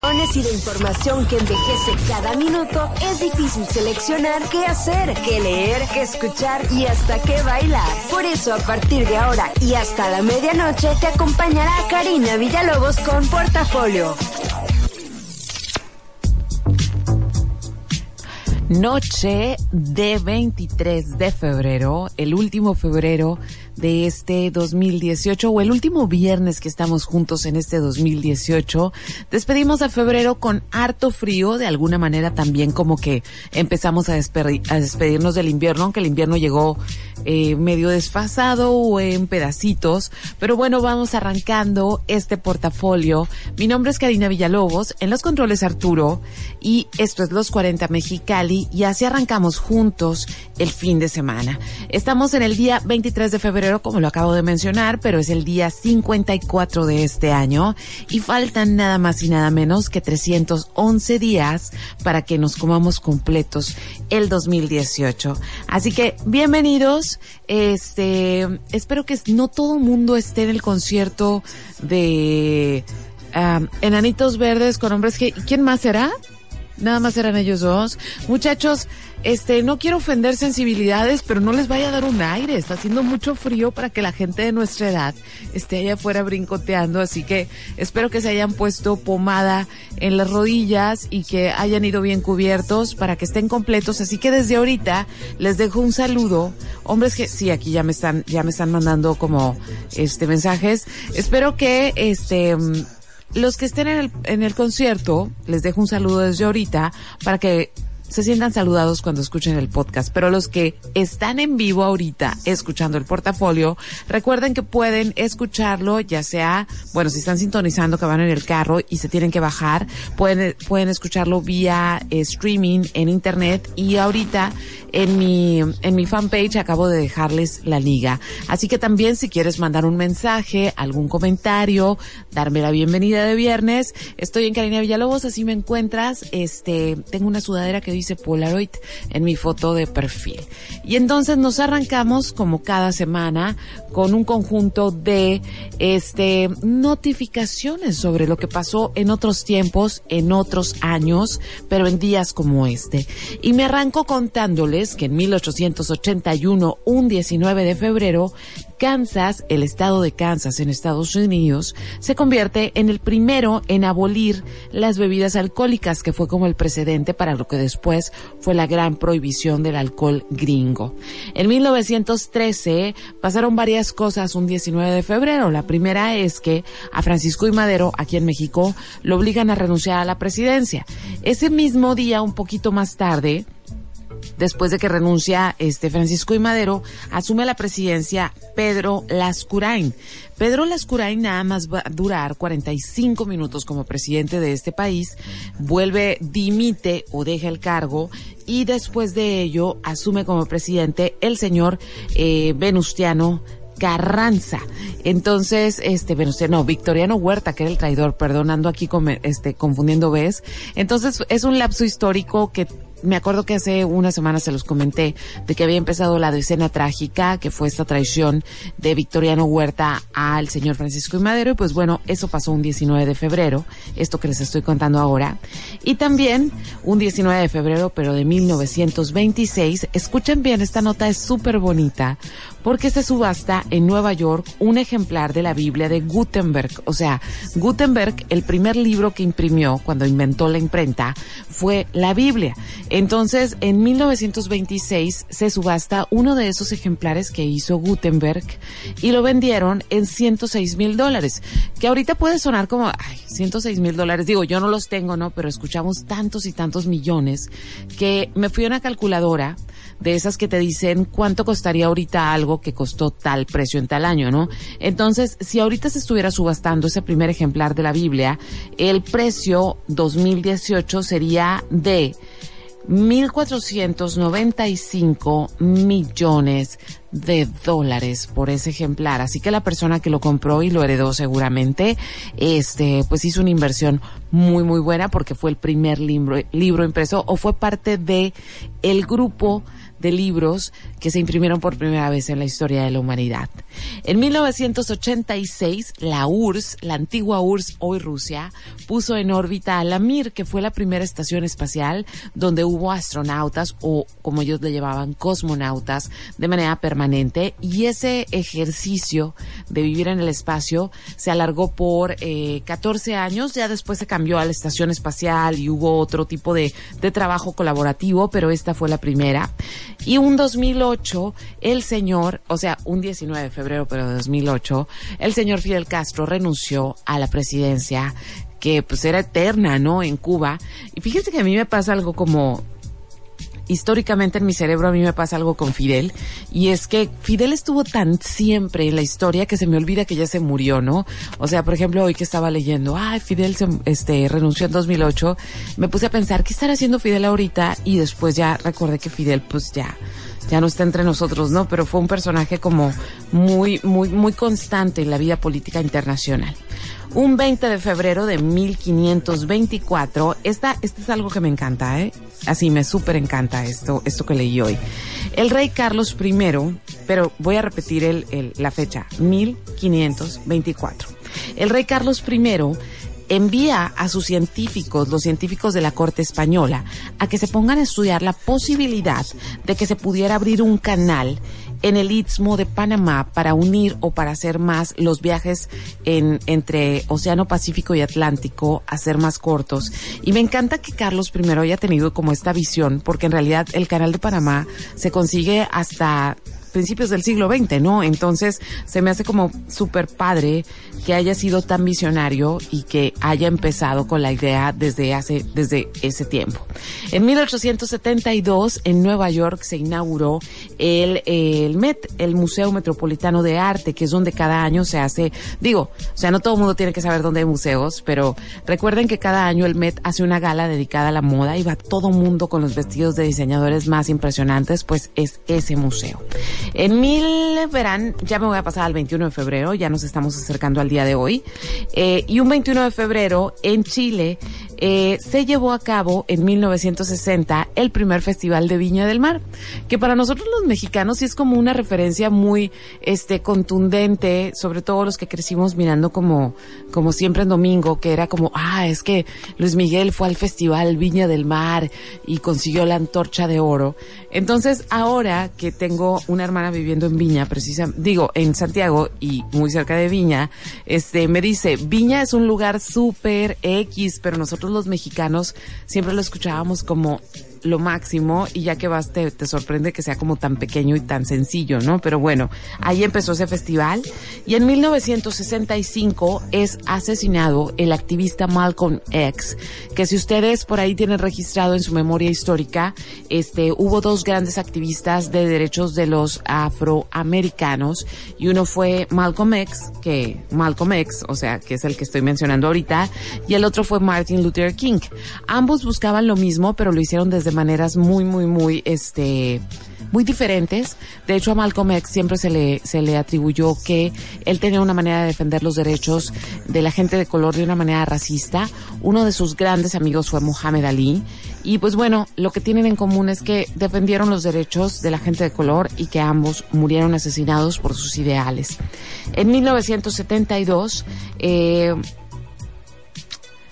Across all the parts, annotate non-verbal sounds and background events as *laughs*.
Y de información que envejece cada minuto, es difícil seleccionar qué hacer, qué leer, qué escuchar y hasta qué bailar. Por eso, a partir de ahora y hasta la medianoche, te acompañará Karina Villalobos con Portafolio. Noche de 23 de febrero, el último febrero de este 2018 o el último viernes que estamos juntos en este 2018. Despedimos a febrero con harto frío, de alguna manera también como que empezamos a, despedirnos del invierno, aunque el invierno llegó eh, medio desfasado o en pedacitos. Pero bueno, vamos arrancando este portafolio. Mi nombre es Karina Villalobos, en los controles Arturo y esto es Los 40 Mexicali y así arrancamos juntos el fin de semana. Estamos en el día 23 de febrero, como lo acabo de mencionar, pero es el día 54 de este año y faltan nada más y nada menos que 311 días para que nos comamos completos el 2018. Así que bienvenidos. Este, espero que no todo mundo esté en el concierto de um, Enanitos Verdes con hombres que, ¿quién más será? Nada más eran ellos dos. Muchachos, este, no quiero ofender sensibilidades, pero no les vaya a dar un aire. Está haciendo mucho frío para que la gente de nuestra edad esté allá afuera brincoteando. Así que espero que se hayan puesto pomada en las rodillas y que hayan ido bien cubiertos para que estén completos. Así que desde ahorita les dejo un saludo. Hombres que, sí, aquí ya me están, ya me están mandando como, este, mensajes. Espero que, este, los que estén en el, en el concierto, les dejo un saludo desde ahorita para que se sientan saludados cuando escuchen el podcast, pero los que están en vivo ahorita escuchando el portafolio, recuerden que pueden escucharlo, ya sea, bueno, si están sintonizando que van en el carro y se tienen que bajar, pueden, pueden escucharlo vía eh, streaming en internet y ahorita en mi, en mi fanpage acabo de dejarles la liga. Así que también si quieres mandar un mensaje, algún comentario, darme la bienvenida de viernes, estoy en Karina Villalobos, así me encuentras, este, tengo una sudadera que dice Polaroid en mi foto de perfil. Y entonces nos arrancamos como cada semana con un conjunto de este notificaciones sobre lo que pasó en otros tiempos, en otros años, pero en días como este. Y me arranco contándoles que en 1881, un 19 de febrero, Kansas, el estado de Kansas en Estados Unidos, se convierte en el primero en abolir las bebidas alcohólicas, que fue como el precedente para lo que después fue la gran prohibición del alcohol gringo. En 1913 pasaron varias cosas un 19 de febrero. La primera es que a Francisco y Madero, aquí en México, lo obligan a renunciar a la presidencia. Ese mismo día, un poquito más tarde, después de que renuncia este Francisco y Madero, asume la presidencia Pedro Lascurain. Pedro Lascurain nada más va a durar 45 minutos como presidente de este país, vuelve, dimite o deja el cargo y después de ello asume como presidente el señor eh, Venustiano Carranza. Entonces, este, Venustiano, no, Victoriano Huerta, que era el traidor, perdonando aquí, este, confundiendo ves. Entonces, es un lapso histórico que me acuerdo que hace una semana se los comenté de que había empezado la decena trágica, que fue esta traición de Victoriano Huerta al señor Francisco y Madero, y pues bueno, eso pasó un 19 de febrero, esto que les estoy contando ahora. Y también un 19 de febrero, pero de 1926, escuchen bien, esta nota es súper bonita, porque se subasta en Nueva York un ejemplar de la Biblia de Gutenberg. O sea, Gutenberg, el primer libro que imprimió cuando inventó la imprenta, fue la Biblia. Entonces, en 1926 se subasta uno de esos ejemplares que hizo Gutenberg y lo vendieron en 106 mil dólares, que ahorita puede sonar como, ay, 106 mil dólares. Digo, yo no los tengo, ¿no? Pero escuchamos tantos y tantos millones que me fui a una calculadora de esas que te dicen cuánto costaría ahorita algo que costó tal precio en tal año, ¿no? Entonces, si ahorita se estuviera subastando ese primer ejemplar de la Biblia, el precio 2018 sería de 1.495 millones de dólares por ese ejemplar. Así que la persona que lo compró y lo heredó seguramente, este, pues hizo una inversión muy, muy buena porque fue el primer libro, libro impreso o fue parte de el grupo de libros que se imprimieron por primera vez en la historia de la humanidad. En 1986, la URSS, la antigua URSS, hoy Rusia, puso en órbita a la Mir, que fue la primera estación espacial donde hubo astronautas o, como ellos le llamaban, cosmonautas de manera permanente. Y ese ejercicio de vivir en el espacio se alargó por eh, 14 años. Ya después se cambió a la estación espacial y hubo otro tipo de, de trabajo colaborativo, pero esta fue la primera. Y un 2008, el señor, o sea, un 19 de febrero, pero de 2008, el señor Fidel Castro renunció a la presidencia que pues era eterna, ¿no? En Cuba. Y fíjense que a mí me pasa algo como históricamente en mi cerebro a mí me pasa algo con Fidel y es que Fidel estuvo tan siempre en la historia que se me olvida que ya se murió, ¿no? O sea, por ejemplo, hoy que estaba leyendo, ay, Fidel se, este, renunció en 2008, me puse a pensar, ¿qué estará haciendo Fidel ahorita? Y después ya recordé que Fidel pues ya ya no está entre nosotros, ¿no? Pero fue un personaje como muy, muy, muy constante en la vida política internacional. Un 20 de febrero de 1524, esta, este es algo que me encanta, ¿eh? Así me súper encanta esto, esto que leí hoy. El rey Carlos I, pero voy a repetir el, el, la fecha, 1524. El rey Carlos I envía a sus científicos, los científicos de la corte española, a que se pongan a estudiar la posibilidad de que se pudiera abrir un canal en el istmo de Panamá para unir o para hacer más los viajes en, entre Océano Pacífico y Atlántico, hacer más cortos. Y me encanta que Carlos I haya tenido como esta visión, porque en realidad el canal de Panamá se consigue hasta principios del siglo XX, ¿no? Entonces se me hace como súper padre que haya sido tan visionario y que haya empezado con la idea desde hace, desde ese tiempo. En 1872, en Nueva York, se inauguró el, el MET, el Museo Metropolitano de Arte, que es donde cada año se hace, digo, o sea, no todo el mundo tiene que saber dónde hay museos, pero recuerden que cada año el MET hace una gala dedicada a la moda y va todo mundo con los vestidos de diseñadores más impresionantes, pues es ese museo. Mil verán, ya me voy a pasar al 21 de febrero, ya nos estamos acercando al día de hoy. Eh, y un 21 de febrero en Chile eh, se llevó a cabo en 1960 el primer festival de Viña del Mar, que para nosotros los mexicanos sí es como una referencia muy este contundente, sobre todo los que crecimos mirando como como siempre en domingo, que era como, ah, es que Luis Miguel fue al festival Viña del Mar y consiguió la antorcha de oro. Entonces, ahora que tengo una hermana viviendo en Viña, precisamente, digo, en Santiago y muy cerca de Viña, este me dice, Viña es un lugar súper X, pero nosotros los mexicanos siempre lo escuchábamos como lo máximo y ya que vas te, te, sorprende que sea como tan pequeño y tan sencillo, ¿no? Pero bueno, ahí empezó ese festival y en 1965 es asesinado el activista Malcolm X, que si ustedes por ahí tienen registrado en su memoria histórica, este, hubo dos grandes activistas de derechos de los afroamericanos y uno fue Malcolm X, que Malcolm X, o sea, que es el que estoy mencionando ahorita, y el otro fue Martin Luther King. Ambos buscaban lo mismo, pero lo hicieron desde de maneras muy, muy, muy, este, muy diferentes. De hecho, a Malcolm X siempre se le, se le atribuyó que él tenía una manera de defender los derechos de la gente de color de una manera racista. Uno de sus grandes amigos fue Muhammad Ali. Y pues bueno, lo que tienen en común es que defendieron los derechos de la gente de color y que ambos murieron asesinados por sus ideales. En 1972, eh,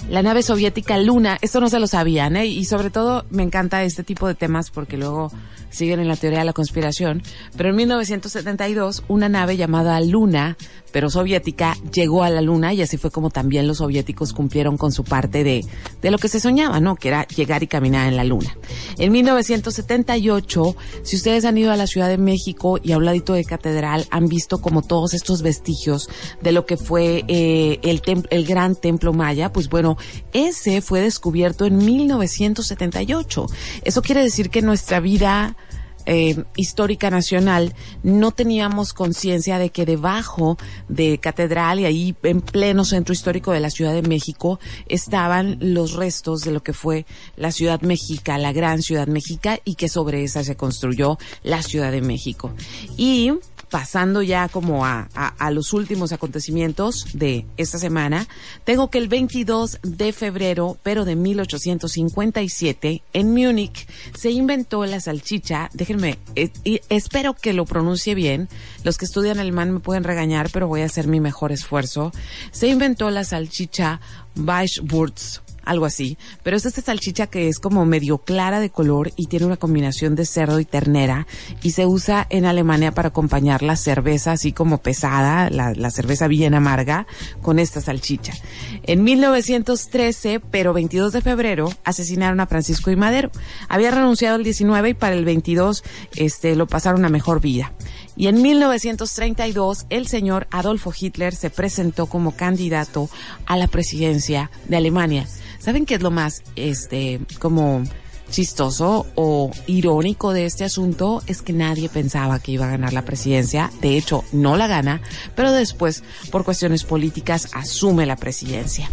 la nave soviética Luna, esto no se lo sabían, ¿eh? Y sobre todo me encanta este tipo de temas porque luego siguen en la teoría de la conspiración, pero en 1972 una nave llamada Luna pero soviética, llegó a la luna y así fue como también los soviéticos cumplieron con su parte de, de lo que se soñaba, ¿no? Que era llegar y caminar en la luna. En 1978, si ustedes han ido a la Ciudad de México y a un ladito de Catedral, han visto como todos estos vestigios de lo que fue eh, el, el gran templo maya, pues bueno, ese fue descubierto en 1978. Eso quiere decir que nuestra vida eh, histórica nacional, no teníamos conciencia de que debajo de Catedral y ahí en pleno centro histórico de la Ciudad de México estaban los restos de lo que fue la Ciudad México, la gran Ciudad México, y que sobre esa se construyó la Ciudad de México. Y pasando ya como a, los últimos acontecimientos de esta semana, tengo que el 22 de febrero, pero de 1857, en Múnich, se inventó la salchicha. Déjenme, eh, espero que lo pronuncie bien. Los que estudian alemán me pueden regañar, pero voy a hacer mi mejor esfuerzo. Se inventó la salchicha Weisswurst algo así. Pero es esta salchicha que es como medio clara de color y tiene una combinación de cerdo y ternera y se usa en Alemania para acompañar la cerveza así como pesada, la, cerveza bien amarga, con esta salchicha. En 1913, pero 22 de febrero, asesinaron a Francisco y Madero. Había renunciado el 19 y para el 22 este, lo pasaron a mejor vida. Y en 1932 el señor Adolfo Hitler se presentó como candidato a la presidencia de Alemania. ¿Saben qué es lo más, este, como chistoso o irónico de este asunto? Es que nadie pensaba que iba a ganar la presidencia. De hecho, no la gana, pero después, por cuestiones políticas, asume la presidencia.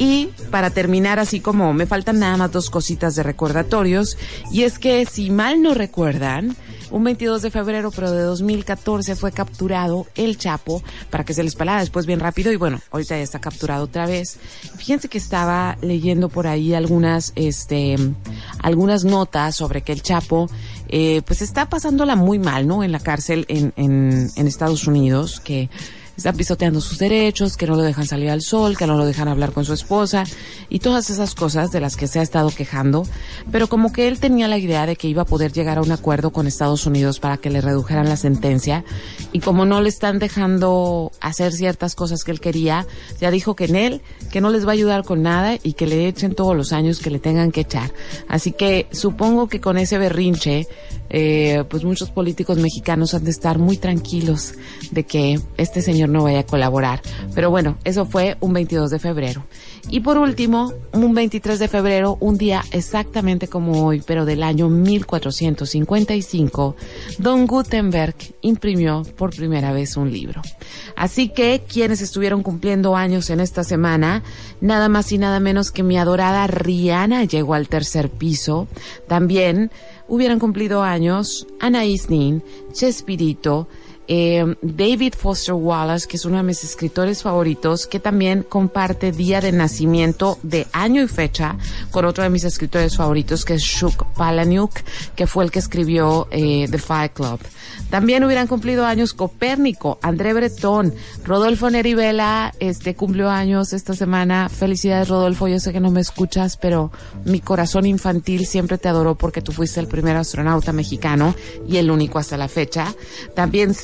Y para terminar, así como me faltan nada más dos cositas de recordatorios, y es que si mal no recuerdan, un 22 de febrero, pero de 2014 fue capturado el Chapo para que se les palara después bien rápido y bueno, ahorita ya está capturado otra vez. Fíjense que estaba leyendo por ahí algunas, este, algunas notas sobre que el Chapo eh, pues está pasándola muy mal, ¿no? En la cárcel en, en, en Estados Unidos, que están pisoteando sus derechos, que no lo dejan salir al sol, que no lo dejan hablar con su esposa y todas esas cosas de las que se ha estado quejando, pero como que él tenía la idea de que iba a poder llegar a un acuerdo con Estados Unidos para que le redujeran la sentencia y como no le están dejando hacer ciertas cosas que él quería, ya dijo que en él, que no les va a ayudar con nada y que le echen todos los años que le tengan que echar. Así que supongo que con ese berrinche, eh, pues muchos políticos mexicanos han de estar muy tranquilos de que este señor no vaya a colaborar. Pero bueno, eso fue un 22 de febrero. Y por último, un 23 de febrero, un día exactamente como hoy, pero del año 1455, Don Gutenberg imprimió por primera vez un libro. Así que quienes estuvieron cumpliendo años en esta semana, nada más y nada menos que mi adorada Rihanna llegó al tercer piso. También hubieran cumplido años Anaïs Nin, Chespirito, eh, David Foster Wallace, que es uno de mis escritores favoritos, que también comparte día de nacimiento de año y fecha con otro de mis escritores favoritos, que es Shuk Palahniuk, que fue el que escribió eh, The Fight Club. También hubieran cumplido años Copérnico, André Breton, Rodolfo Nerivela, este cumplió años esta semana. Felicidades Rodolfo, yo sé que no me escuchas, pero mi corazón infantil siempre te adoró porque tú fuiste el primer astronauta mexicano y el único hasta la fecha. También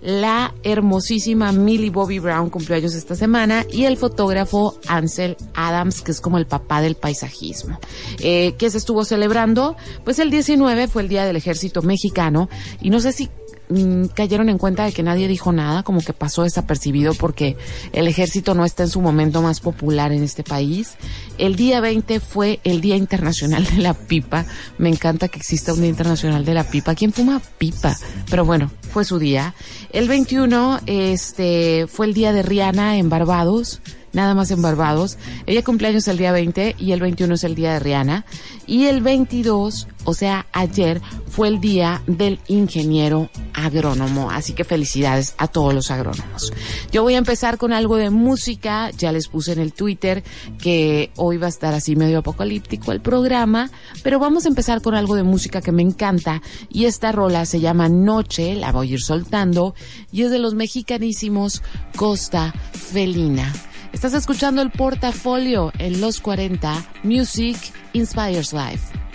La hermosísima Millie Bobby Brown cumplió años esta semana y el fotógrafo Ansel Adams, que es como el papá del paisajismo. Eh, ¿Qué se estuvo celebrando? Pues el 19 fue el Día del Ejército Mexicano y no sé si mm, cayeron en cuenta de que nadie dijo nada, como que pasó desapercibido porque el ejército no está en su momento más popular en este país. El día 20 fue el Día Internacional de la Pipa. Me encanta que exista un Día Internacional de la Pipa. ¿Quién fuma pipa? Pero bueno, fue su día. El 21 este fue el día de Rihanna en Barbados nada más en Barbados. Ella cumpleaños el día 20 y el 21 es el día de Rihanna. Y el 22, o sea, ayer, fue el día del ingeniero agrónomo. Así que felicidades a todos los agrónomos. Yo voy a empezar con algo de música. Ya les puse en el Twitter que hoy va a estar así medio apocalíptico el programa. Pero vamos a empezar con algo de música que me encanta. Y esta rola se llama Noche, la voy a ir soltando. Y es de los mexicanísimos Costa Felina. Estás escuchando el portafolio en los 40 Music Inspires Life.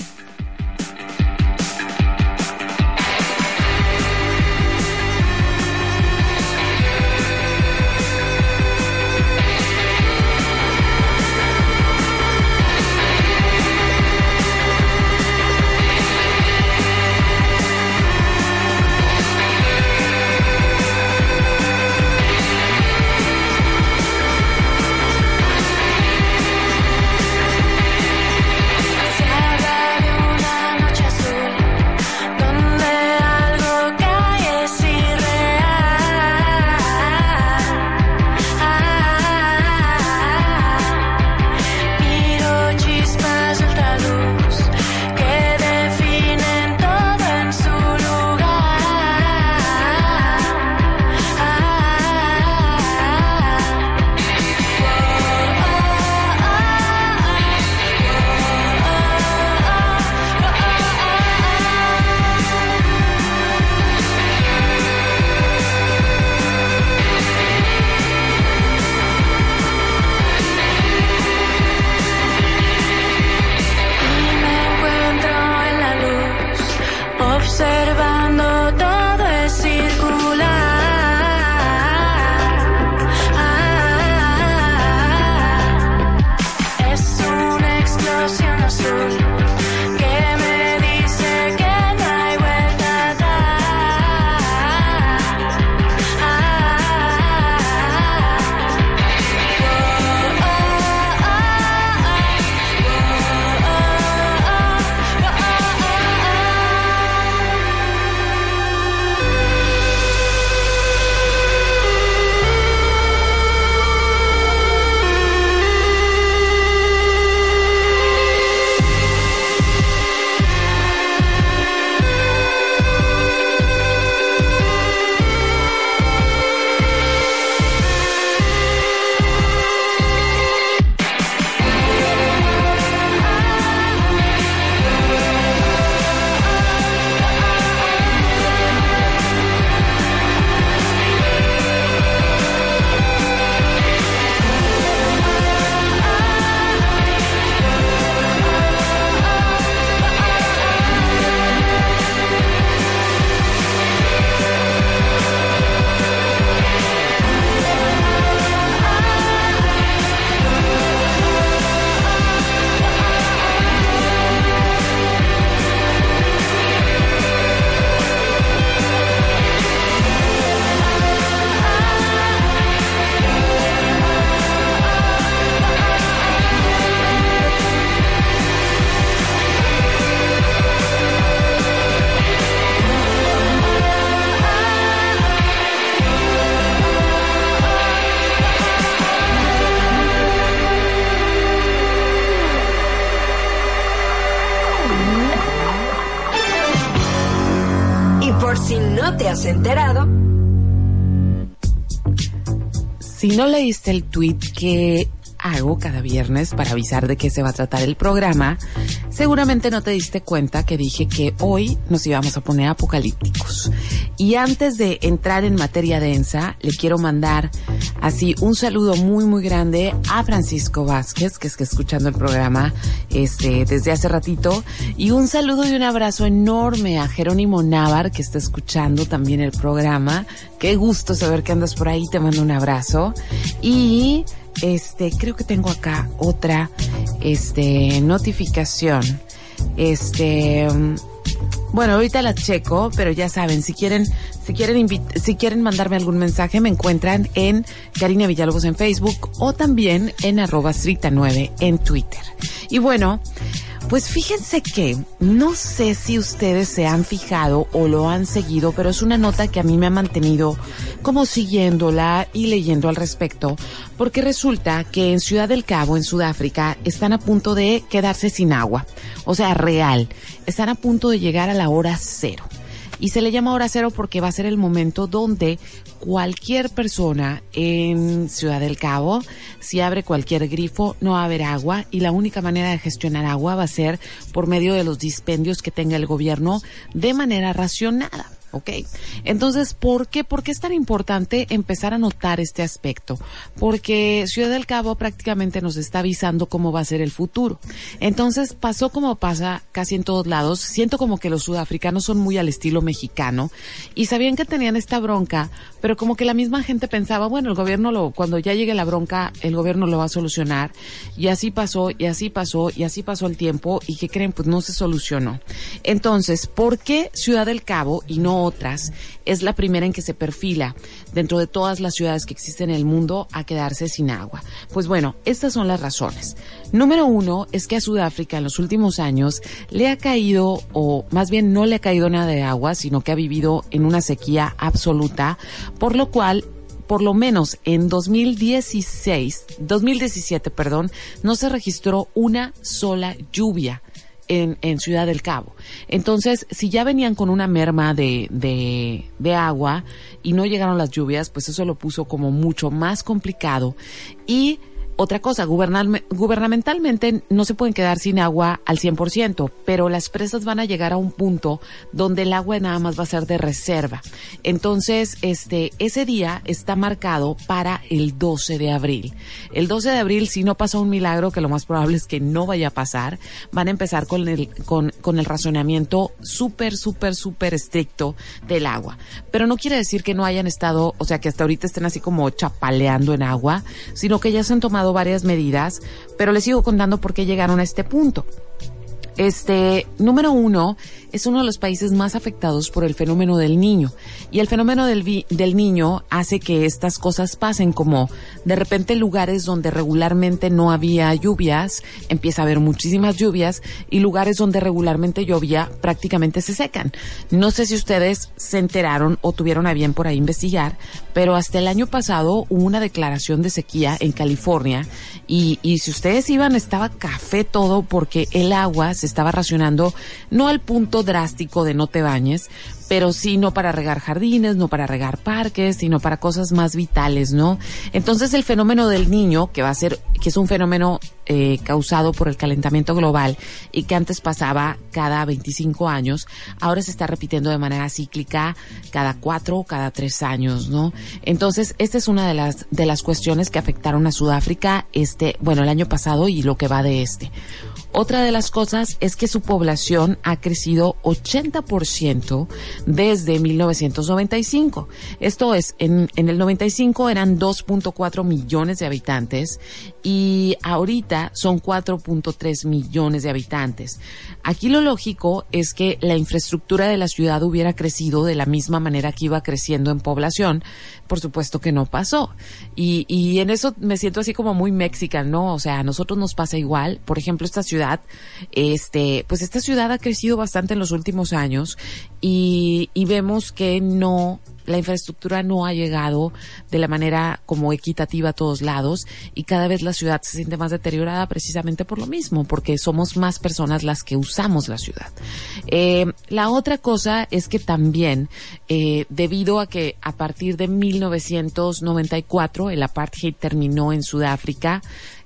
No leíste el tweet que hago cada viernes para avisar de qué se va a tratar el programa, seguramente no te diste cuenta que dije que hoy nos íbamos a poner apocalípticos. Y antes de entrar en materia densa, le quiero mandar así un saludo muy muy grande a Francisco Vázquez, que es que escuchando el programa este desde hace ratito, y un saludo y un abrazo enorme a Jerónimo Navar, que está escuchando también el programa. Qué gusto saber que andas por ahí, te mando un abrazo. Y este, creo que tengo acá otra, este, notificación. Este, bueno, ahorita la checo, pero ya saben, si quieren, si quieren si quieren mandarme algún mensaje, me encuentran en Karina Villalobos en Facebook o también en arroba 9 en Twitter. Y bueno, pues fíjense que no sé si ustedes se han fijado o lo han seguido, pero es una nota que a mí me ha mantenido como siguiéndola y leyendo al respecto, porque resulta que en Ciudad del Cabo, en Sudáfrica, están a punto de quedarse sin agua. O sea, real. Están a punto de llegar a la hora cero. Y se le llama hora cero porque va a ser el momento donde cualquier persona en Ciudad del Cabo, si abre cualquier grifo, no va a haber agua y la única manera de gestionar agua va a ser por medio de los dispendios que tenga el gobierno de manera racionada. ¿Ok? Entonces, ¿por qué? ¿Por qué es tan importante empezar a notar este aspecto? Porque Ciudad del Cabo prácticamente nos está avisando cómo va a ser el futuro. Entonces, pasó como pasa casi en todos lados. Siento como que los sudafricanos son muy al estilo mexicano y sabían que tenían esta bronca, pero como que la misma gente pensaba, bueno, el gobierno lo, cuando ya llegue la bronca, el gobierno lo va a solucionar. Y así pasó, y así pasó, y así pasó el tiempo, y que creen, pues no se solucionó. Entonces, ¿por qué Ciudad del Cabo y no otras, es la primera en que se perfila dentro de todas las ciudades que existen en el mundo a quedarse sin agua. Pues bueno, estas son las razones. Número uno es que a Sudáfrica en los últimos años le ha caído, o más bien no le ha caído nada de agua, sino que ha vivido en una sequía absoluta, por lo cual por lo menos en 2016, 2017, perdón, no se registró una sola lluvia en, Ciudad del Cabo. Entonces, si ya venían con una merma de, de agua y no llegaron las lluvias, pues eso lo puso como mucho más complicado y otra cosa, gubernamentalmente no se pueden quedar sin agua al 100%, pero las presas van a llegar a un punto donde el agua nada más va a ser de reserva. Entonces, este, ese día está marcado para el 12 de abril. El 12 de abril, si no pasa un milagro, que lo más probable es que no vaya a pasar, van a empezar con el, con, con el razonamiento súper, súper, súper estricto del agua. Pero no quiere decir que no hayan estado, o sea, que hasta ahorita estén así como chapaleando en agua, sino que ya se han tomado varias medidas, pero les sigo contando por qué llegaron a este punto. Este, número uno, es uno de los países más afectados por el fenómeno del niño. Y el fenómeno del, del niño hace que estas cosas pasen, como de repente lugares donde regularmente no había lluvias, empieza a haber muchísimas lluvias, y lugares donde regularmente llovía prácticamente se secan. No sé si ustedes se enteraron o tuvieron a bien por ahí investigar, pero hasta el año pasado hubo una declaración de sequía en California, y, y si ustedes iban estaba café todo porque el agua estaba racionando, no al punto drástico de no te bañes, pero sí no para regar jardines, no para regar parques, sino para cosas más vitales, ¿no? Entonces el fenómeno del niño, que va a ser, que es un fenómeno eh, causado por el calentamiento global y que antes pasaba cada 25 años, ahora se está repitiendo de manera cíclica cada cuatro o cada tres años, ¿no? Entonces esta es una de las de las cuestiones que afectaron a Sudáfrica, este, bueno, el año pasado y lo que va de este. Otra de las cosas es que su población ha crecido 80% desde 1995. Esto es, en, en el 95 eran 2.4 millones de habitantes y ahorita son 4.3 millones de habitantes. Aquí lo lógico es que la infraestructura de la ciudad hubiera crecido de la misma manera que iba creciendo en población. Por supuesto que no pasó. Y, y en eso me siento así como muy mexicana, ¿no? O sea, a nosotros nos pasa igual. Por ejemplo, esta ciudad, este, pues esta ciudad ha crecido bastante en los últimos años y, y vemos que no la infraestructura no ha llegado de la manera como equitativa a todos lados y cada vez la ciudad se siente más deteriorada precisamente por lo mismo, porque somos más personas las que usamos la ciudad. Eh, la otra cosa es que también, eh, debido a que a partir de 1994 el apartheid terminó en Sudáfrica,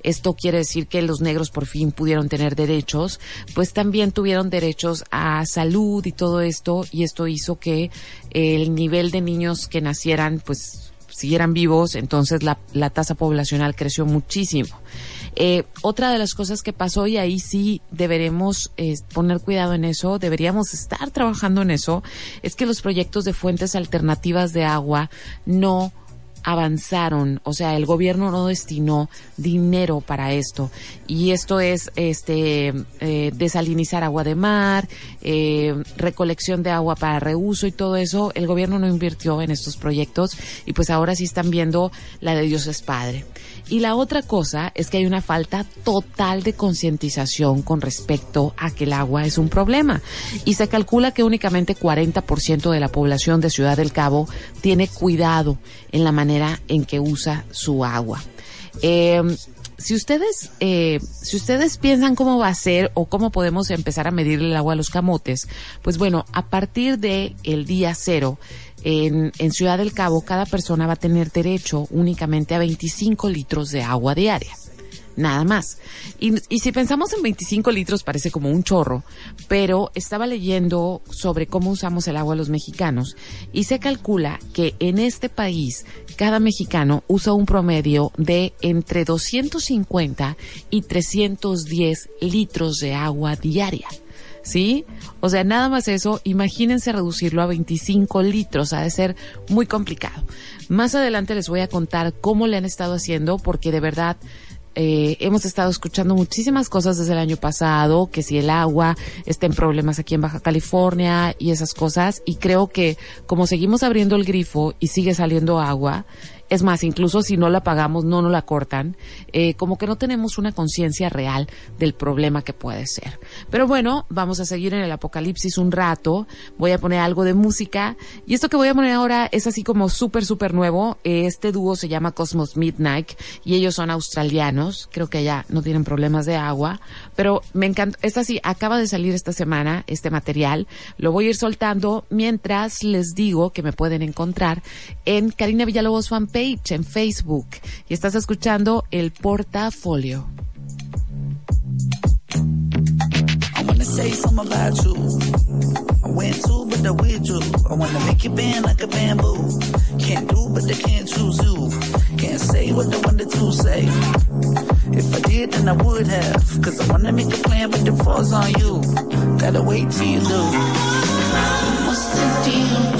esto quiere decir que los negros por fin pudieron tener derechos, pues también tuvieron derechos a salud y todo esto, y esto hizo que el nivel de niños que nacieran, pues siguieran vivos, entonces la, tasa poblacional creció muchísimo. Eh, otra de las cosas que pasó, y ahí sí deberemos eh, poner cuidado en eso, deberíamos estar trabajando en eso, es que los proyectos de fuentes alternativas de agua no avanzaron, o sea, el gobierno no destinó dinero para esto. Y esto es este eh, desalinizar agua de mar, eh, recolección de agua para reuso y todo eso. El gobierno no invirtió en estos proyectos y pues ahora sí están viendo la de Dios es Padre. Y la otra cosa es que hay una falta total de concientización con respecto a que el agua es un problema. Y se calcula que únicamente 40% de la población de Ciudad del Cabo tiene cuidado en la manera en que usa su agua. Eh, si ustedes, eh, si ustedes piensan cómo va a ser o cómo podemos empezar a medir el agua a los camotes, pues bueno, a partir de el día cero, en, Ciudad del Cabo, cada persona va a tener derecho únicamente a 25 litros de agua diaria nada más. Y, y, si pensamos en 25 litros parece como un chorro, pero estaba leyendo sobre cómo usamos el agua los mexicanos y se calcula que en este país cada mexicano usa un promedio de entre 250 y 310 litros de agua diaria. ¿Sí? O sea, nada más eso, imagínense reducirlo a 25 litros, ha de ser muy complicado. Más adelante les voy a contar cómo le han estado haciendo, porque de verdad eh, hemos estado escuchando muchísimas cosas desde el año pasado, que si el agua está en problemas aquí en Baja California y esas cosas, y creo que como seguimos abriendo el grifo y sigue saliendo agua, es más, incluso si no la pagamos, no nos la cortan, eh, como que no tenemos una conciencia real del problema que puede ser. Pero bueno, vamos a seguir en el apocalipsis un rato, voy a poner algo de música, y esto que voy a poner ahora es así como súper, súper nuevo, este dúo se llama Cosmos Midnight, y ellos son australianos, creo que allá no tienen problemas de agua, pero me encanta, esta sí, acaba de salir esta semana, este material, lo voy a ir soltando mientras les digo que me pueden encontrar en Karina Villalobos fanpage en Facebook y estás escuchando el portafolio. I wanna say something about you. I went to, but I withdrew. I wanna make you bend like a bamboo. Can't do, but I can't choose you. Can't say what I wanted to say. If I did, then I would have. Cause I wanna make a plan, but it falls on you. Gotta wait till you do. What's the deal?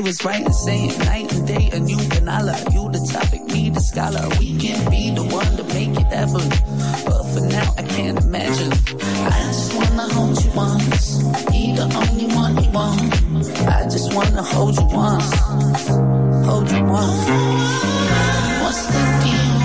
Was right in saying night and day and a new vanilla. You the topic, me the scholar. We can be the one to make it ever. But for now, I can't imagine. I just wanna hold you once. Be the only one you want. I just wanna hold you once. Hold you once. baby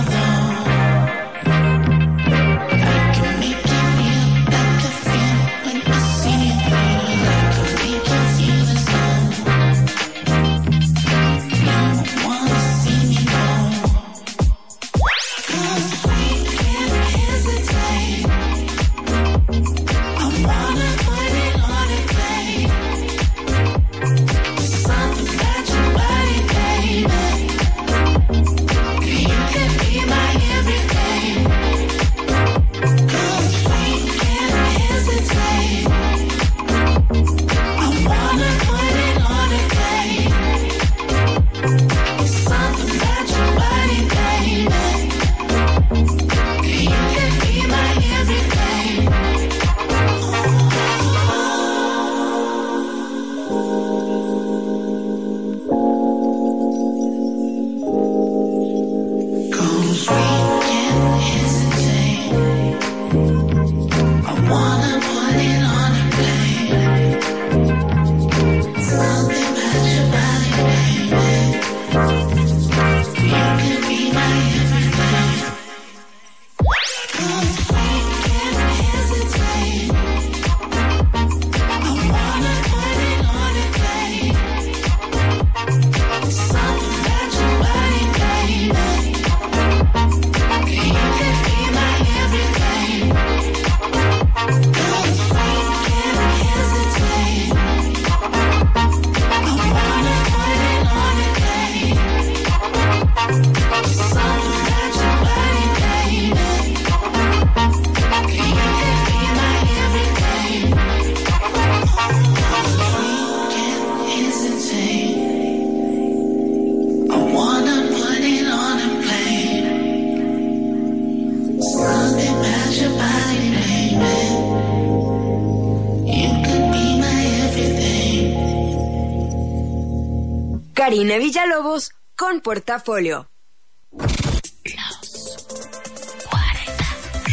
Karina Villalobos con portafolio.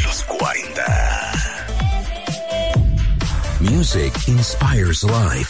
Los 40. Music inspires life.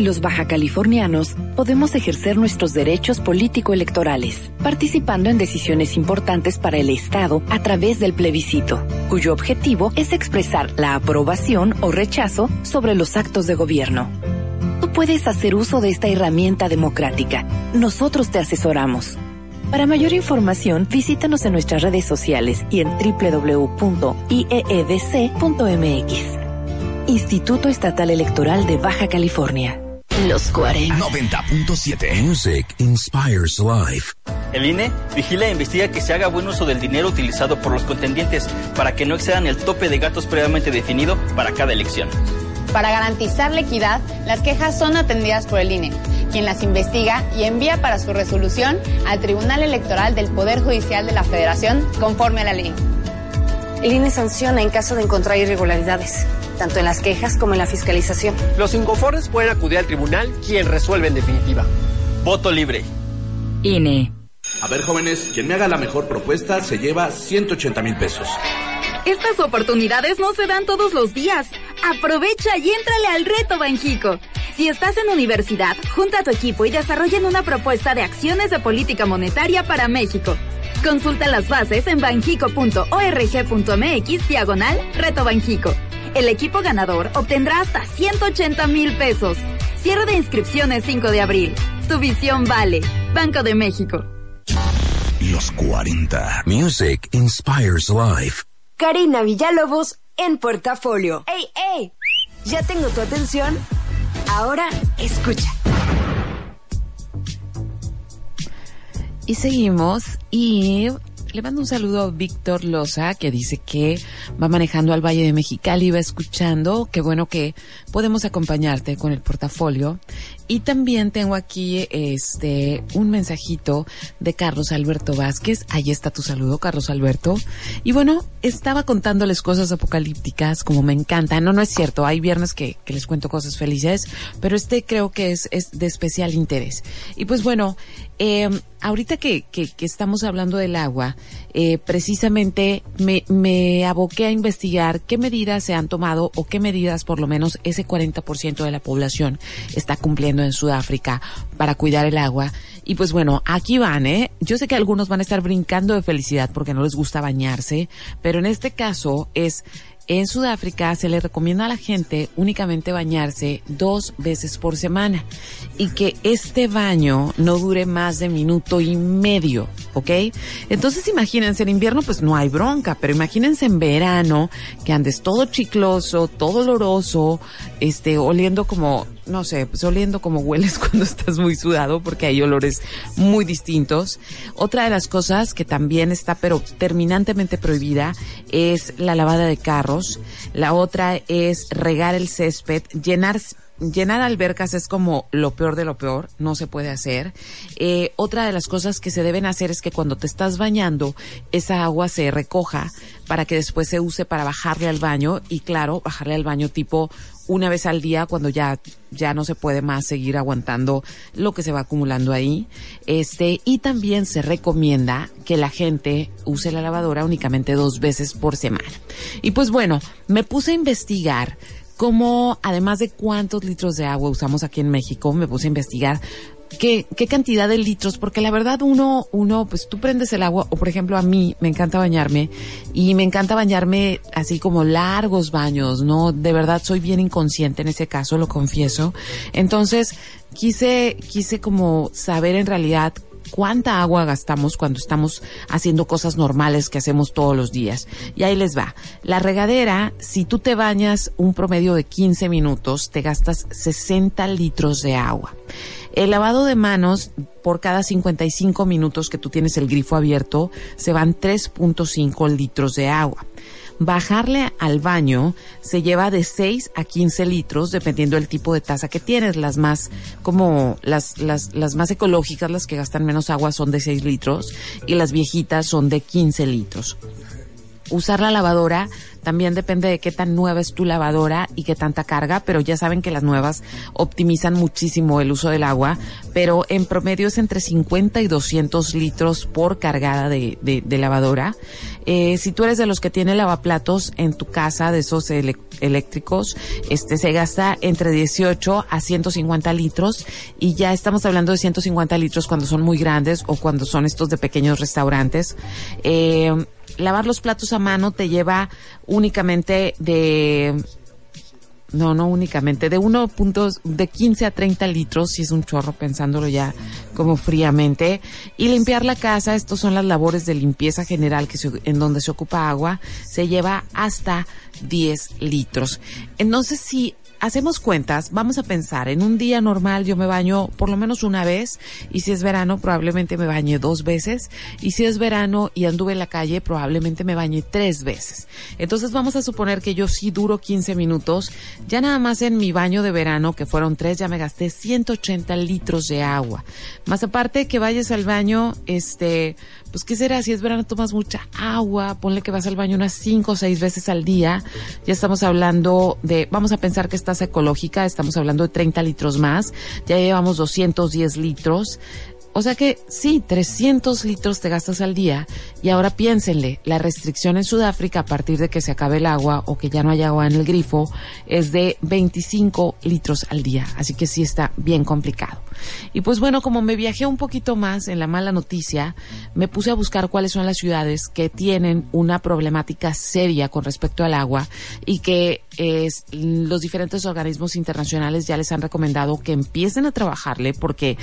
Los baja californianos podemos ejercer nuestros derechos político-electorales, participando en decisiones importantes para el Estado a través del plebiscito, cuyo objetivo es expresar la aprobación o rechazo sobre los actos de gobierno. Tú puedes hacer uso de esta herramienta democrática. Nosotros te asesoramos. Para mayor información, visítanos en nuestras redes sociales y en www.iedc.mx. Instituto Estatal Electoral de Baja California. Los 40. 90.7. Music inspires life. El INE vigila e investiga que se haga buen uso del dinero utilizado por los contendientes para que no excedan el tope de gastos previamente definido para cada elección. Para garantizar la equidad, las quejas son atendidas por el INE, quien las investiga y envía para su resolución al Tribunal Electoral del Poder Judicial de la Federación conforme a la ley. El INE sanciona en caso de encontrar irregularidades, tanto en las quejas como en la fiscalización. Los inconformes pueden acudir al tribunal, quien resuelve en definitiva. Voto libre. INE. A ver, jóvenes, quien me haga la mejor propuesta se lleva 180 mil pesos. Estas oportunidades no se dan todos los días. Aprovecha y éntrale al reto Banjico. Si estás en universidad, junta a tu equipo y desarrollen una propuesta de acciones de política monetaria para México. Consulta las bases en banjico.org.mx diagonal Reto Banjico. El equipo ganador obtendrá hasta 180 mil pesos. Cierre de inscripciones 5 de abril. Tu visión vale. Banco de México. Los 40. Music inspires life. Karina Villalobos en portafolio. ¡Ey, ey! ¿Ya tengo tu atención? Ahora escucha. Y seguimos y le mando un saludo a Víctor Loza que dice que va manejando al Valle de Mexicali va escuchando. Qué bueno que podemos acompañarte con el portafolio. Y también tengo aquí este un mensajito de Carlos Alberto Vázquez. Ahí está tu saludo, Carlos Alberto. Y bueno, estaba contándoles cosas apocalípticas como me encanta. No, no es cierto. Hay viernes que, les cuento cosas felices, pero este creo que es, es de especial interés. Y pues bueno, eh, ahorita que, que, que, estamos hablando del agua, eh, precisamente me, me aboqué a investigar qué medidas se han tomado o qué medidas por lo menos ese 40% de la población está cumpliendo en Sudáfrica para cuidar el agua. Y pues bueno, aquí van, ¿eh? Yo sé que algunos van a estar brincando de felicidad porque no les gusta bañarse, pero en este caso es en Sudáfrica se le recomienda a la gente únicamente bañarse dos veces por semana y que este baño no dure más de minuto y medio, ¿ok? Entonces imagínense, en invierno pues no hay bronca, pero imagínense en verano que andes todo chicloso, todo oloroso, este, oliendo como, no sé, pues oliendo como hueles *laughs* cuando estás muy sudado porque hay olores muy distintos. Otra de las cosas que también está pero terminantemente prohibida es la lavada de carros. La otra es regar el césped, llenar llenar albercas es como lo peor de lo peor, no se puede hacer. Eh, otra de las cosas que se deben hacer es que cuando te estás bañando, esa agua se recoja para que después se use para bajarle al baño y claro, bajarle al baño tipo una vez al día cuando ya ya no se puede más seguir aguantando lo que se va acumulando ahí. Este, y también se recomienda que la gente use la lavadora únicamente dos veces por semana. Y pues bueno, me puse a investigar cómo, además de cuántos litros de agua usamos aquí en México, me puse a investigar qué, qué cantidad de litros, porque la verdad uno, uno, pues tú prendes el agua, o por ejemplo a mí me encanta bañarme, y me encanta bañarme así como largos baños, ¿no? De verdad soy bien inconsciente en ese caso, lo confieso. Entonces, quise, quise como saber en realidad cuánta agua gastamos cuando estamos haciendo cosas normales que hacemos todos los días. Y ahí les va. La regadera, si tú te bañas un promedio de 15 minutos, te gastas 60 litros de agua. El lavado de manos, por cada 55 minutos que tú tienes el grifo abierto, se van 3.5 litros de agua. Bajarle al baño se lleva de 6 a 15 litros dependiendo del tipo de taza que tienes. Las más, como las, las, las más ecológicas, las que gastan menos agua son de 6 litros y las viejitas son de 15 litros. Usar la lavadora también depende de qué tan nueva es tu lavadora y qué tanta carga, pero ya saben que las nuevas optimizan muchísimo el uso del agua, pero en promedio es entre 50 y 200 litros por cargada de, de, lavadora. Eh, si tú eres de los que tiene lavaplatos en tu casa, de esos eléctricos, este se gasta entre 18 a 150 litros y ya estamos hablando de 150 litros cuando son muy grandes o cuando son estos de pequeños restaurantes. Eh, lavar los platos a mano te lleva únicamente de no, no únicamente, de uno puntos, de 15 a 30 litros, si es un chorro pensándolo ya como fríamente. Y limpiar la casa, estos son las labores de limpieza general que en donde se ocupa agua, se lleva hasta 10 litros. Entonces, si hacemos cuentas, vamos a pensar, en un día normal yo me baño por lo menos una vez y si es verano probablemente me bañe dos veces y si es verano y anduve en la calle probablemente me bañe tres veces. Entonces vamos a suponer que yo sí duro 15 minutos, ya nada más en mi baño de verano que fueron tres ya me gasté 180 litros de agua. Más aparte que vayas al baño, este, pues qué será, si es verano tomas mucha agua, ponle que vas al baño unas cinco o seis veces al día, ya estamos hablando de, vamos a pensar que ecológica, estamos hablando de 30 litros más, ya llevamos 210 litros, o sea que sí, 300 litros te gastas al día y ahora piénsenle, la restricción en Sudáfrica a partir de que se acabe el agua o que ya no haya agua en el grifo es de 25 litros al día, así que sí está bien complicado. Y pues bueno, como me viajé un poquito más en la mala noticia, me puse a buscar cuáles son las ciudades que tienen una problemática seria con respecto al agua y que los diferentes organismos internacionales ya les han recomendado que empiecen a trabajarle porque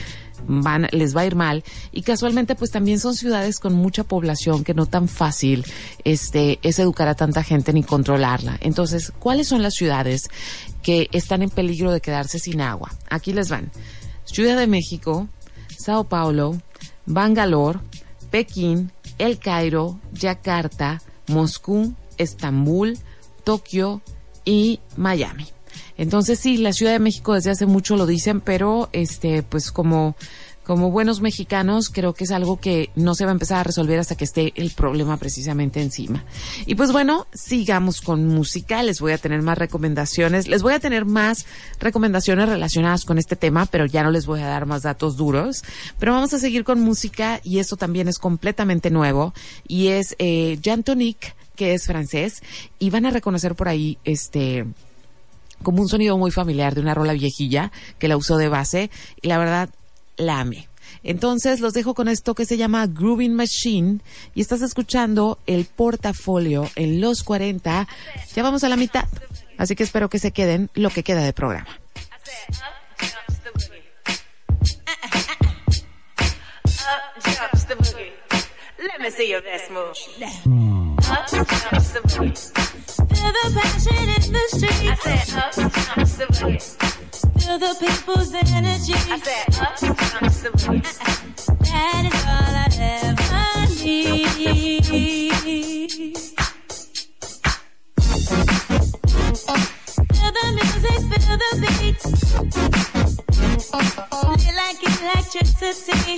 van, les va a ir mal. Y casualmente, pues también son ciudades con mucha población que no tan fácil este, es educar a tanta gente ni controlarla. Entonces, ¿cuáles son las ciudades que están en peligro de quedarse sin agua? Aquí les van. Ciudad de México, Sao Paulo, Bangalore, Pekín, El Cairo, Yakarta, Moscú, Estambul, Tokio y Miami. Entonces sí, la Ciudad de México desde hace mucho lo dicen, pero este, pues como como buenos mexicanos, creo que es algo que no se va a empezar a resolver hasta que esté el problema precisamente encima. Y pues bueno, sigamos con música. Les voy a tener más recomendaciones. Les voy a tener más recomendaciones relacionadas con este tema, pero ya no les voy a dar más datos duros. Pero vamos a seguir con música y esto también es completamente nuevo y es eh, Jean Tonic, que es francés, y van a reconocer por ahí este como un sonido muy familiar de una rola viejilla que la usó de base y la verdad la amé. Entonces los dejo con esto que se llama Grooving Machine y estás escuchando el portafolio en los 40. Ya vamos a la mitad, así que espero que se queden lo que queda de programa. Let me see your best move. Up jumps the boogie. Feel the passion in the street. I said up jumps the boogie. Feel the people's energy. I said up jumps the boogie. That is all I ever need. Feel the music, feel the beat. Feel like electricity.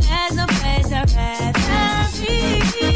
There's no place I'd rather be.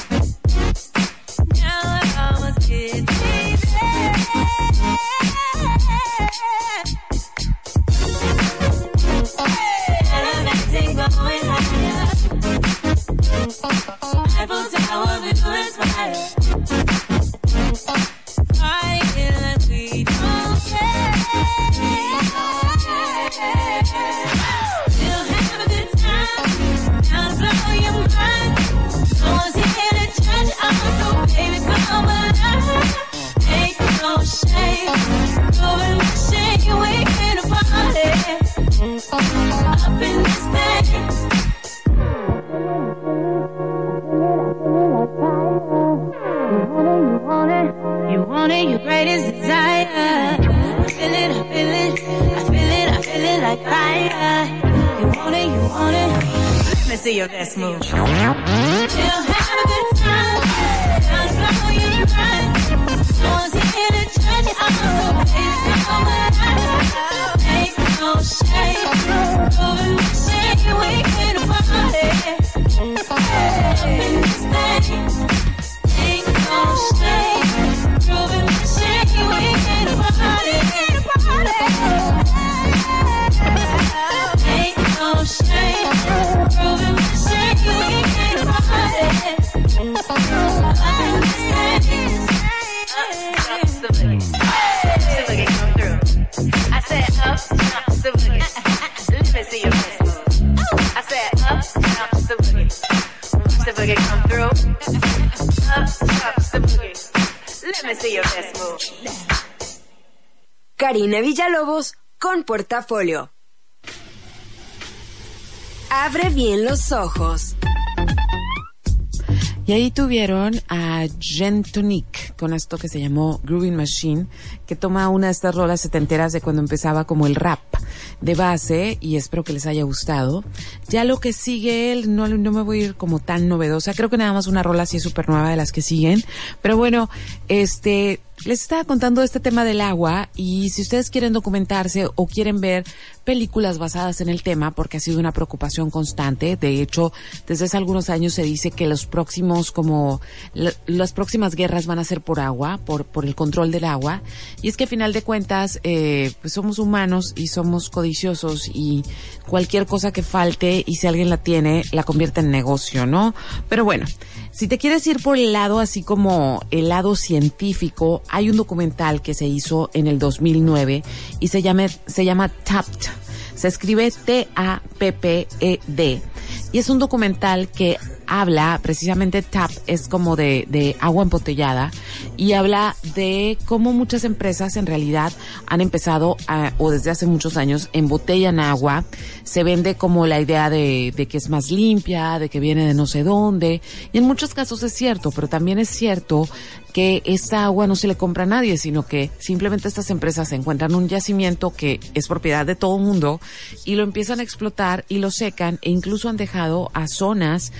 you your greatest desire. I feel it, I feel it, I feel it, I feel it like fire. You want it, you want it. Let me see your best move. Chill, have a good time. Slow, you right. No one's here to judge you. Oh, it's all Ain't no shame. Moving the shame, we in a party. Karina Villalobos con portafolio. Abre bien los ojos. Y ahí tuvieron a Gentonic con esto que se llamó Grooving Machine, que toma una de estas rolas setenteras de cuando empezaba como el rap de base y espero que les haya gustado. Ya lo que sigue él, no, no me voy a ir como tan novedosa, creo que nada más una rola así súper nueva de las que siguen, pero bueno, este, les estaba contando este tema del agua y si ustedes quieren documentarse o quieren ver películas basadas en el tema, porque ha sido una preocupación constante, de hecho, desde hace algunos años se dice que los próximos, como la- las próximas guerras van a ser por agua, por, por el control del agua, y es que a final de cuentas, eh, pues somos humanos y somos codiciosos y cualquier cosa que falte y si alguien la tiene, la convierte en negocio, ¿no? Pero bueno, si te quieres ir por el lado así como el lado científico, hay un documental que se hizo en el 2009 y se llama, se llama TAPT. Se escribe T-A-P-P-E-D. Y es un documental que habla, precisamente TAP es como de, de agua embotellada, y habla de cómo muchas empresas en realidad han empezado a, o desde hace muchos años, embotellan agua, se vende como la idea de, que es más limpia, de que viene de no sé dónde, y en muchos casos es cierto, pero también es cierto que esta agua no se le compra a nadie, sino que simplemente estas empresas encuentran un yacimiento que es propiedad de todo el mundo y lo empiezan a explotar y lo secan e incluso han dejado a zonas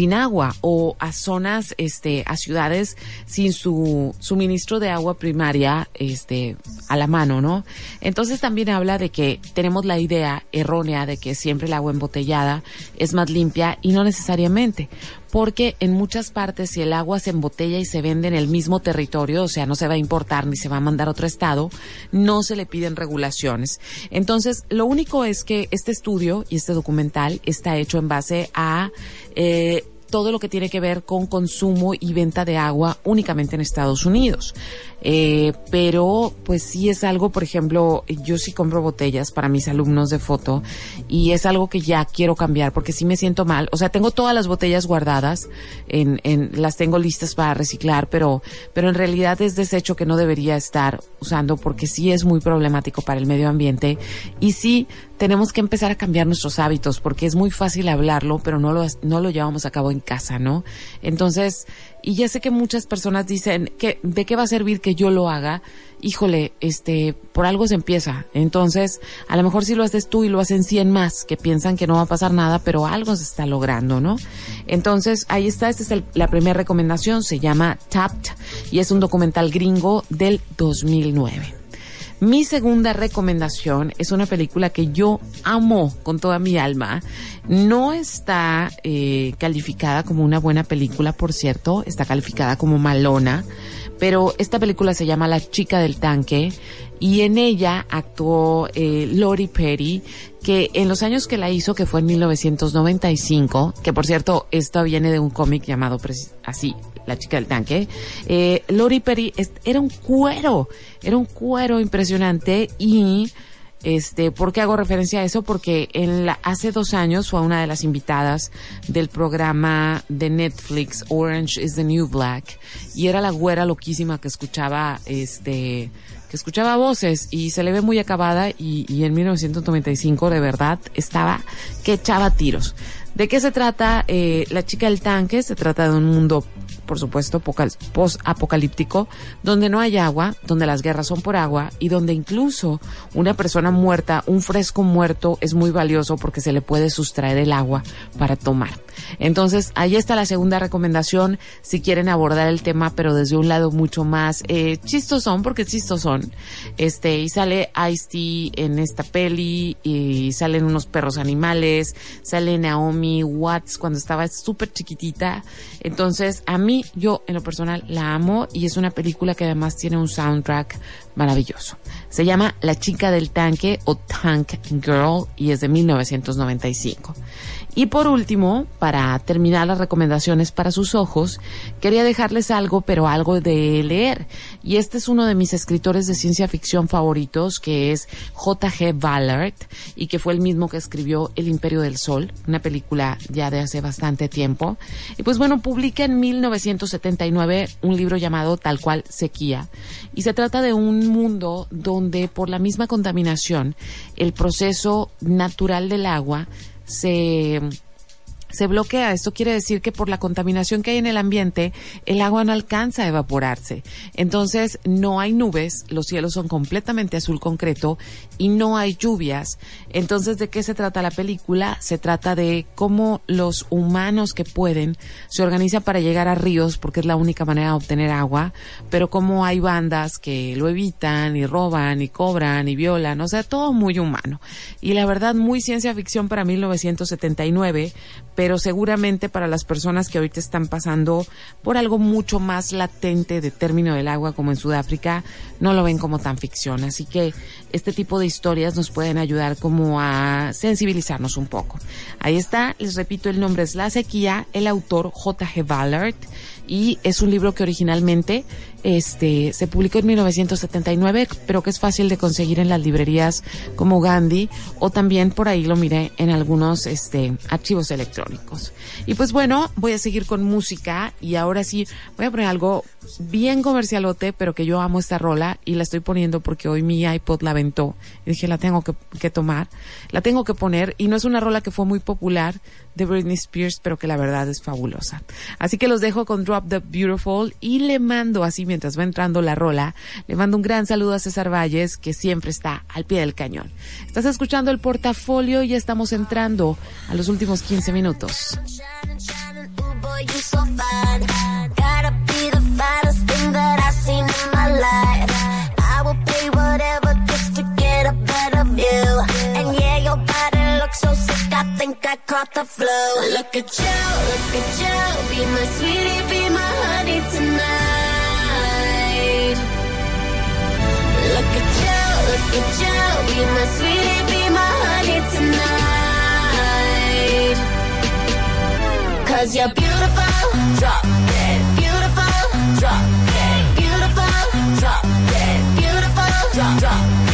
sin agua o a zonas, este, a ciudades sin su suministro de agua primaria, este, a la mano, ¿no? Entonces también habla de que tenemos la idea errónea de que siempre el agua embotellada es más limpia y no necesariamente porque en muchas partes si el agua se embotella y se vende en el mismo territorio, o sea, no se va a importar ni se va a mandar a otro estado, no se le piden regulaciones. Entonces, lo único es que este estudio y este documental está hecho en base a eh, todo lo que tiene que ver con consumo y venta de agua únicamente en Estados Unidos. Eh, pero pues sí es algo, por ejemplo, yo sí compro botellas para mis alumnos de foto y es algo que ya quiero cambiar porque sí me siento mal. O sea, tengo todas las botellas guardadas, en, en, las tengo listas para reciclar, pero, pero en realidad es desecho que no debería estar usando porque sí es muy problemático para el medio ambiente y sí tenemos que empezar a cambiar nuestros hábitos porque es muy fácil hablarlo, pero no lo, no lo llevamos a cabo en casa, ¿no? Entonces, y ya sé que muchas personas dicen que de qué va a servir que yo lo haga. Híjole, este, por algo se empieza. Entonces, a lo mejor si lo haces tú y lo hacen 100 más que piensan que no va a pasar nada, pero algo se está logrando, ¿no? Entonces, ahí está, esta es el- la primera recomendación, se llama Tapped y es un documental gringo del 2009. Mi segunda recomendación es una película que yo amo con toda mi alma. No está eh, calificada como una buena película, por cierto, está calificada como malona, pero esta película se llama La chica del tanque y en ella actuó eh, Lori Petty, que en los años que la hizo, que fue en 1995, que por cierto, esto viene de un cómic llamado así, La chica del tanque, eh, Lori es- era un cuero, era un cuero impresionante y Este, ¿por qué hago referencia a eso? Porque en hace dos años fue una de las invitadas del programa de Netflix Orange is the New Black y era la güera loquísima que escuchaba este que escuchaba voces y se le ve muy acabada y, y en 1995 de verdad estaba que echaba tiros. ¿De qué se trata eh, La chica del tanque? Se trata de un mundo, por supuesto, post-apocalíptico, donde no hay agua, donde las guerras son por agua y donde incluso una persona muerta, un fresco muerto, es muy valioso porque se le puede sustraer el agua para tomar. Entonces, ahí está la segunda recomendación si quieren abordar el tema, pero desde un lado mucho más eh, chistosón, porque chistosón. Este, y sale Ice-T en esta peli, y salen unos perros animales, sale Naomi Watts cuando estaba súper chiquitita. Entonces, a mí, yo en lo personal la amo y es una película que además tiene un soundtrack maravilloso. Se llama La chica del tanque o Tank Girl y es de 1995. Y por último, para terminar las recomendaciones para sus ojos, quería dejarles algo, pero algo de leer. Y este es uno de mis escritores de ciencia ficción favoritos, que es J.G. Ballard, y que fue el mismo que escribió El Imperio del Sol, una película ya de hace bastante tiempo. Y pues bueno, publica en 1979 un libro llamado tal cual Sequía. Y se trata de un mundo donde por la misma contaminación, el proceso natural del agua se se bloquea. Esto quiere decir que por la contaminación que hay en el ambiente, el agua no alcanza a evaporarse. Entonces, no hay nubes, los cielos son completamente azul concreto y no hay lluvias. Entonces, ¿de qué se trata la película? Se trata de cómo los humanos que pueden se organizan para llegar a ríos, porque es la única manera de obtener agua, pero cómo hay bandas que lo evitan y roban y cobran y violan, o sea, todo muy humano. Y la verdad, muy ciencia ficción para 1979, pero seguramente para las personas que ahorita están pasando por algo mucho más latente de término del agua como en Sudáfrica, no lo ven como tan ficción. Así que este tipo de historias nos pueden ayudar como a sensibilizarnos un poco. Ahí está, les repito, el nombre es La Sequía, el autor J.G. Ballard y es un libro que originalmente este se publicó en 1979, pero que es fácil de conseguir en las librerías como Gandhi o también por ahí lo miré en algunos este archivos electrónicos. Y pues bueno, voy a seguir con música y ahora sí voy a poner algo bien comercialote, pero que yo amo esta rola y la estoy poniendo porque hoy mi iPod la aventó y dije la tengo que, que tomar, la tengo que poner y no es una rola que fue muy popular de Britney Spears, pero que la verdad es fabulosa. Así que los dejo con Drop the Beautiful y le mando así mientras va entrando la rola, le mando un gran saludo a César Valles, que siempre está al pie del cañón. Estás escuchando el portafolio y ya estamos entrando a los últimos 15 minutos. Think I caught the flow. Look at you, look at you. Be my sweetie, be my honey tonight. Look at you, look at you. Be my sweetie, be my honey tonight. Cause you're beautiful, drop dead. Beautiful, drop dead. Beautiful, drop dead. Beautiful, drop, drop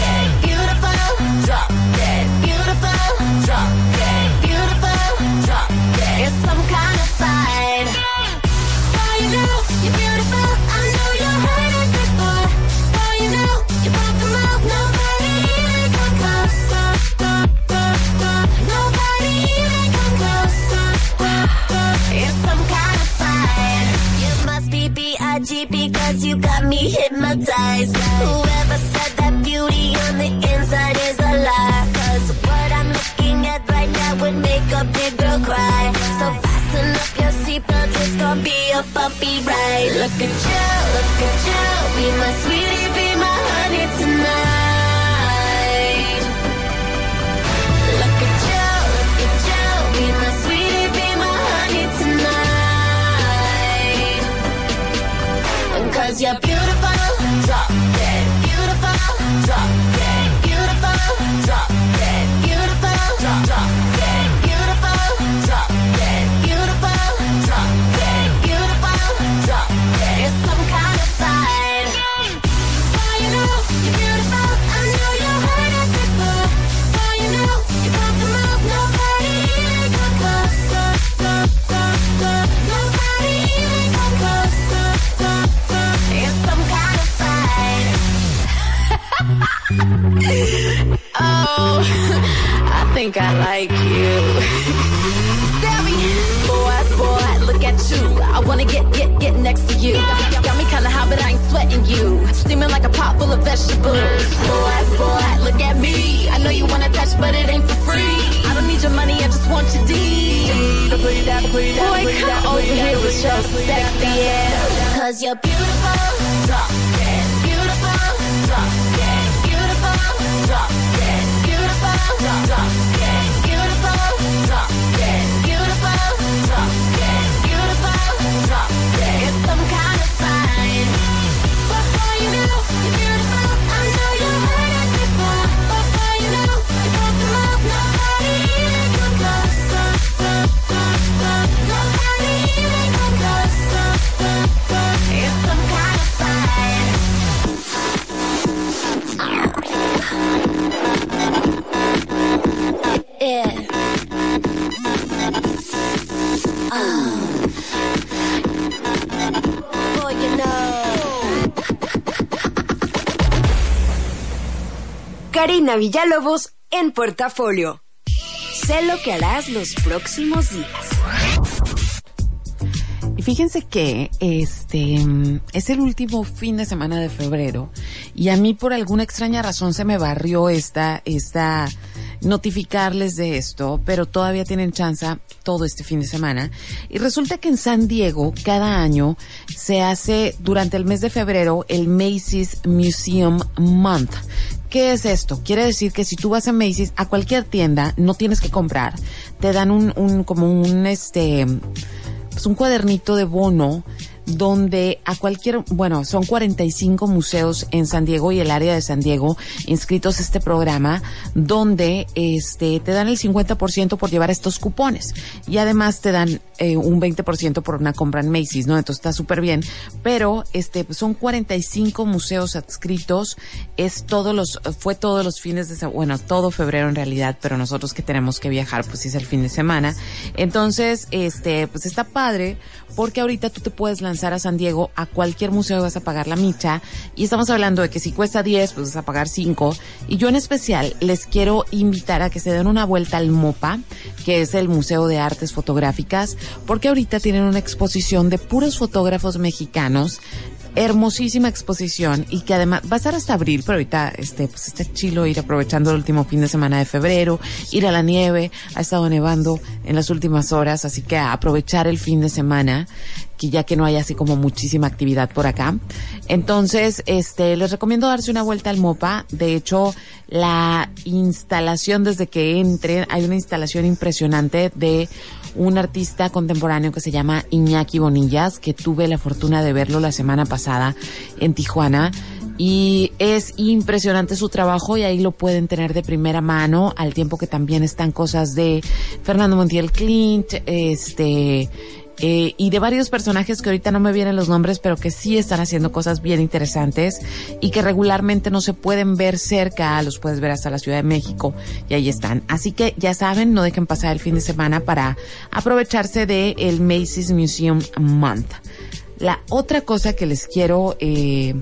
me hypnotized. Whoever said that beauty on the inside is a lie. Cause what I'm looking at right now would make a big girl cry. So fasten up your seatbelt, it's gonna be a bumpy ride. Look at you, look at you. Be my sweetie, Karina Villalobos en portafolio. Sé lo que harás los próximos días. Y fíjense que este mm, es el último fin de semana de febrero y a mí por alguna extraña razón se me barrió esta esta notificarles de esto, pero todavía tienen chance todo este fin de semana. Y resulta que en San Diego cada año se hace durante el mes de febrero el Macy's Museum Month. ¿Qué es esto? Quiere decir que si tú vas a Macy's a cualquier tienda, no tienes que comprar, te dan un, un como un este pues un cuadernito de bono donde a cualquier, bueno, son 45 museos en San Diego y el área de San Diego inscritos a este programa, donde este te dan el 50% por llevar estos cupones y además te dan eh, un 20% por una compra en Macy's, ¿no? Entonces está súper bien, pero este son 45 museos adscritos, es todos los, fue todos los fines de, bueno, todo febrero en realidad, pero nosotros que tenemos que viajar, pues es el fin de semana. Entonces, este, pues está padre porque ahorita tú te puedes lanzar a San Diego a cualquier museo vas a pagar la micha. Y estamos hablando de que si cuesta 10 pues vas a pagar 5 y yo en especial les quiero invitar a que se den una vuelta al MOPA que es el Museo de Artes Fotográficas porque ahorita tienen una exposición de puros fotógrafos mexicanos. Hermosísima exposición y que además va a estar hasta abril, pero ahorita este pues está chilo ir aprovechando el último fin de semana de febrero, ir a la nieve, ha estado nevando en las últimas horas, así que aprovechar el fin de semana que ya que no hay así como muchísima actividad por acá. Entonces, este, les recomiendo darse una vuelta al MOPA. De hecho, la instalación desde que entren, hay una instalación impresionante de un artista contemporáneo que se llama Iñaki Bonillas, que tuve la fortuna de verlo la semana pasada en Tijuana. Y es impresionante su trabajo y ahí lo pueden tener de primera mano, al tiempo que también están cosas de Fernando Montiel Clint, este, eh, y de varios personajes que ahorita no me vienen los nombres, pero que sí están haciendo cosas bien interesantes y que regularmente no se pueden ver cerca, los puedes ver hasta la Ciudad de México y ahí están. Así que ya saben, no dejen pasar el fin de semana para aprovecharse de el Macy's Museum Month. La otra cosa que les quiero eh,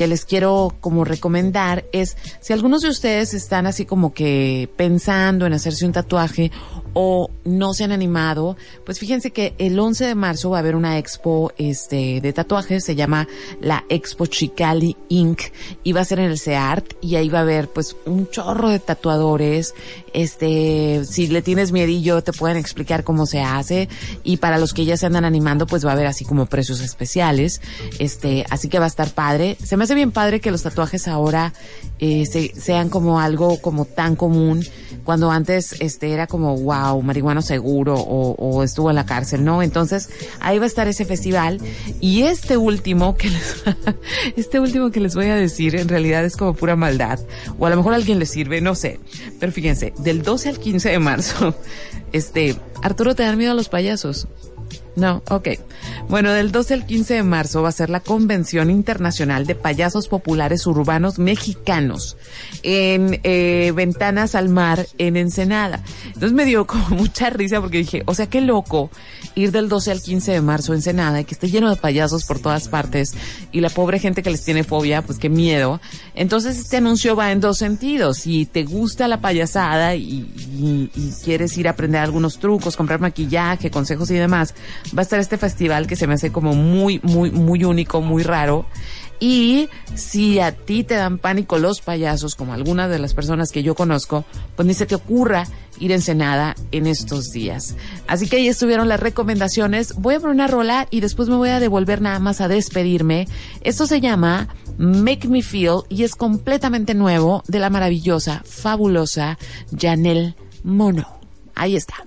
que les quiero como recomendar es si algunos de ustedes están así como que pensando en hacerse un tatuaje o no se han animado, pues fíjense que el 11 de marzo va a haber una expo este de tatuajes, se llama la Expo Chicali Inc. y va a ser en el CEART y ahí va a haber pues un chorro de tatuadores, este, si le tienes miedillo te pueden explicar cómo se hace y para los que ya se andan animando pues va a haber así como precios especiales, este, así que va a estar padre. Se me bien padre que los tatuajes ahora eh, se- sean como algo como tan común cuando antes este era como wow, marihuano seguro o, o estuvo en la cárcel, ¿no? Entonces ahí va a estar ese festival y este último que les, *laughs* este último que les voy a decir en realidad es como pura maldad o a lo mejor a alguien le sirve, no sé. Pero fíjense, del 12 al 15 de marzo, *laughs* este, Arturo, ¿te dan miedo a los payasos? No, ok. Bueno, del 12 al 15 de marzo va a ser la Convención Internacional de Payasos Populares Urbanos Mexicanos en eh, Ventanas al Mar en Ensenada. Entonces me dio como *laughs* mucha risa porque dije, o sea, qué loco ir del 12 al 15 de marzo a Ensenada y que esté lleno de payasos por todas partes y la pobre gente que les tiene fobia, pues qué miedo. Entonces este anuncio va en dos sentidos. Si te gusta la payasada y, quieres ir a aprender algunos trucos, comprar maquillaje, consejos y demás, va a estar este festival que se me hace como muy, muy, muy único, muy raro. Y si a ti te dan pánico los payasos, como algunas de las personas que yo conozco, pues ni se te ocurra ir a Ensenada en estos días. Así que ahí estuvieron las recomendaciones. Voy a poner una rola y después me voy a devolver nada más a despedirme. Esto se llama Make Me Feel y es completamente nuevo de la maravillosa, fabulosa Janelle Mono. Ahí está.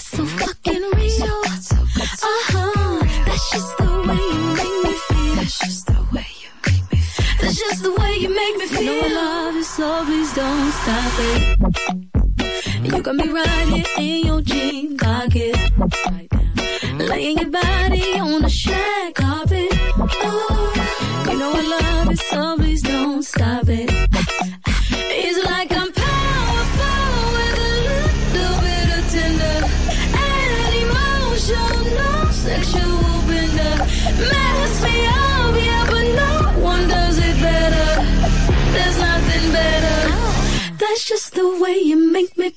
make me feel. You know I love you, so please don't stop it. You got me right here in your jean pocket. Laying your body on the shag carpet. Oh, you know I love you, so please don't stop it. Way you make me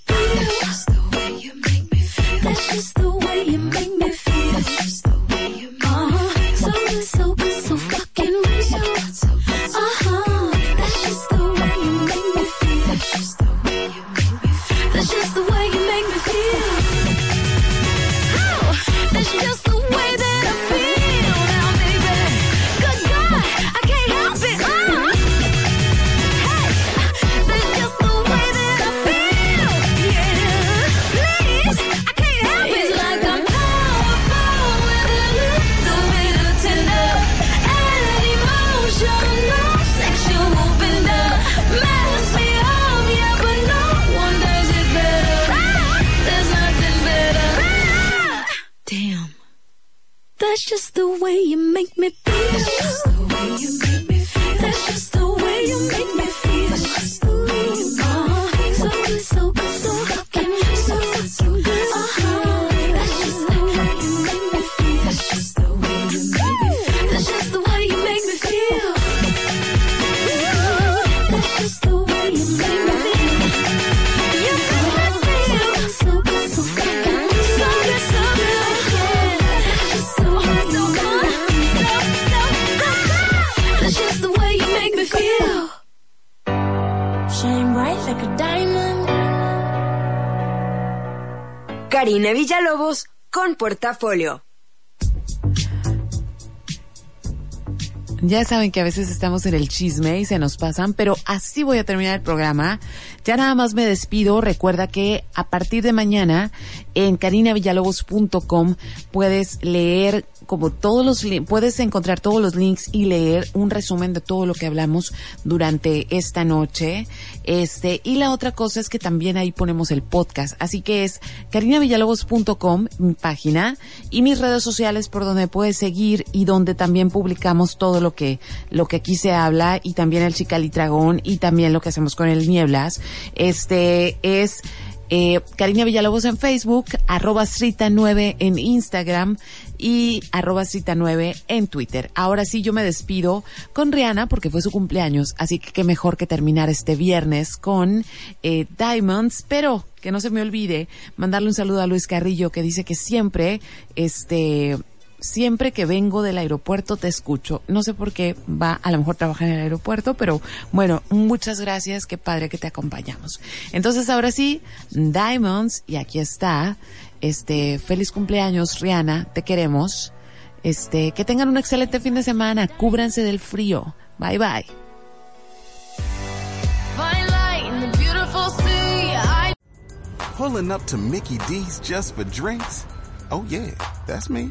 Karina Villalobos con Portafolio. Ya saben que a veces estamos en el chisme y se nos pasan, pero así voy a terminar el programa. Ya nada más me despido. Recuerda que a partir de mañana en carinavillalobos.com puedes leer como todos los puedes encontrar todos los links y leer un resumen de todo lo que hablamos durante esta noche. Este, y la otra cosa es que también ahí ponemos el podcast. Así que es carinavillalobos.com, mi página, y mis redes sociales por donde puedes seguir y donde también publicamos todo lo que, lo que aquí se habla y también el Chicalitragón y también lo que hacemos con el Nieblas. Este es Eh, Villalobos en Facebook, arroba Srita9 en Instagram y arroba Srita9 en Twitter. Ahora sí, yo me despido con Rihanna porque fue su cumpleaños, así que qué mejor que terminar este viernes con eh, Diamonds, pero que no se me olvide mandarle un saludo a Luis Carrillo que dice que siempre, este, siempre que vengo del aeropuerto te escucho. No sé por qué va, a lo mejor trabaja en el aeropuerto, pero bueno, muchas gracias, qué padre que te acompañamos. Entonces ahora sí, Diamonds, y aquí está, este, feliz cumpleaños, Rihanna, te queremos. Este, que tengan un excelente fin de semana, cúbranse del frío. Bye bye. Pulling up to Mickey D's just for drinks? Oh yeah, that's me.